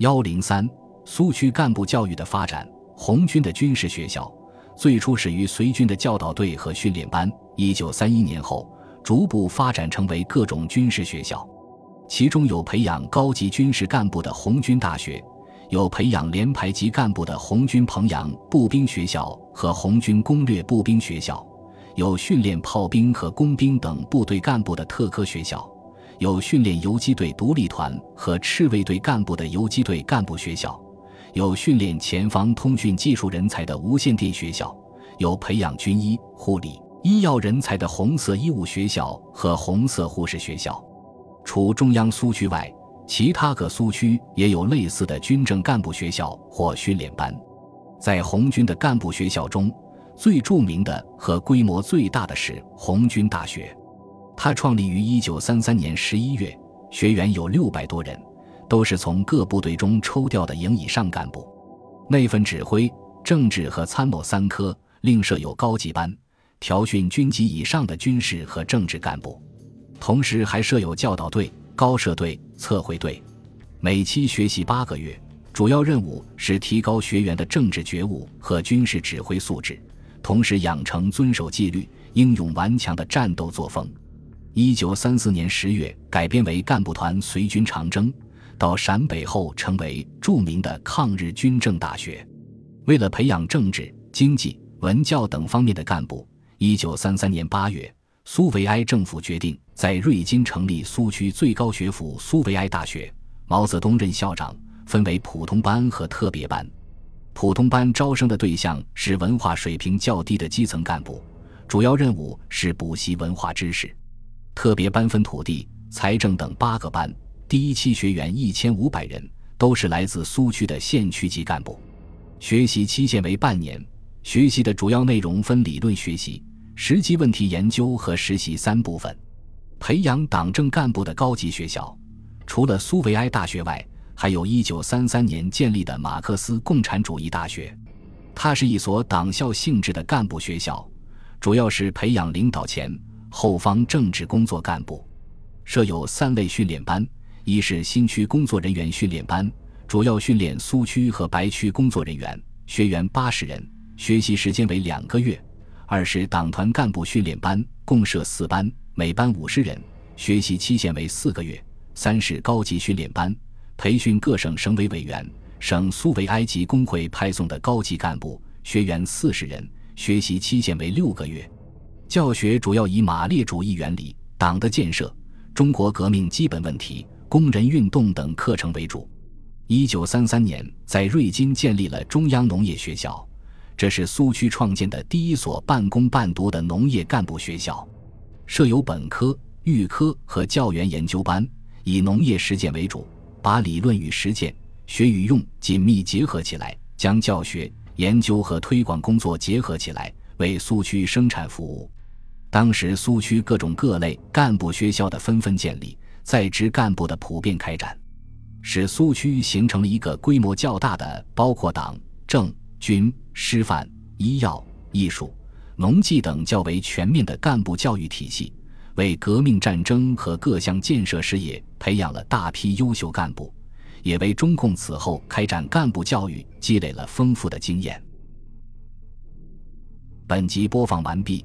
幺零三，苏区干部教育的发展。红军的军事学校最初始于随军的教导队和训练班，一九三一年后逐步发展成为各种军事学校，其中有培养高级军事干部的红军大学，有培养连排级干部的红军彭阳步兵学校和红军攻略步兵学校，有训练炮兵和工兵等部队干部的特科学校，有训练游击队独立团和赤卫队干部的游击队干部学校。有训练前方通讯技术人才的无线电学校，有培养军医、护理、医药人才的红色医务学校和红色护士学校。除中央苏区外，其他各苏区也有类似的军政干部学校或训练班。在红军的干部学校中，最著名的和规模最大的是红军大学，它创立于1933年11月，学员有六百多人。都是从各部队中抽调的营以上干部，内分指挥、政治和参谋三科，另设有高级班，调训军级以上的军事和政治干部。同时还设有教导队、高射队、测绘队，每期学习八个月，主要任务是提高学员的政治觉悟和军事指挥素质，同时养成遵守纪律、英勇顽强的战斗作风。一九三四年十月改编为干部团随军长征。到陕北后，成为著名的抗日军政大学。为了培养政治、经济、文教等方面的干部，一九三三年八月，苏维埃政府决定在瑞金成立苏区最高学府苏维埃大学。毛泽东任校长，分为普通班和特别班。普通班招生的对象是文化水平较低的基层干部，主要任务是补习文化知识。特别班分土地、财政等八个班。第一期学员一千五百人，都是来自苏区的县区级干部。学习期限为半年，学习的主要内容分理论学习、实际问题研究和实习三部分。培养党政干部的高级学校，除了苏维埃大学外，还有一九三三年建立的马克思共产主义大学。它是一所党校性质的干部学校，主要是培养领导前后方政治工作干部，设有三类训练班。一是新区工作人员训练班，主要训练苏区和白区工作人员，学员八十人，学习时间为两个月；二是党团干部训练班，共设四班，每班五十人，学习期限为四个月；三是高级训练班，培训各省省委委员、省苏维埃及工会派送的高级干部，学员四十人，学习期限为六个月。教学主要以马列主义原理、党的建设、中国革命基本问题。工人运动等课程为主。一九三三年，在瑞金建立了中央农业学校，这是苏区创建的第一所半工半读的农业干部学校，设有本科、预科和教员研究班，以农业实践为主，把理论与实践、学与用紧密结合起来，将教学、研究和推广工作结合起来，为苏区生产服务。当时，苏区各种各类干部学校的纷纷建立。在职干部的普遍开展，使苏区形成了一个规模较大的、包括党政军师范医药艺术农技等较为全面的干部教育体系，为革命战争和各项建设事业培养了大批优秀干部，也为中共此后开展干部教育积累了丰富的经验。本集播放完毕，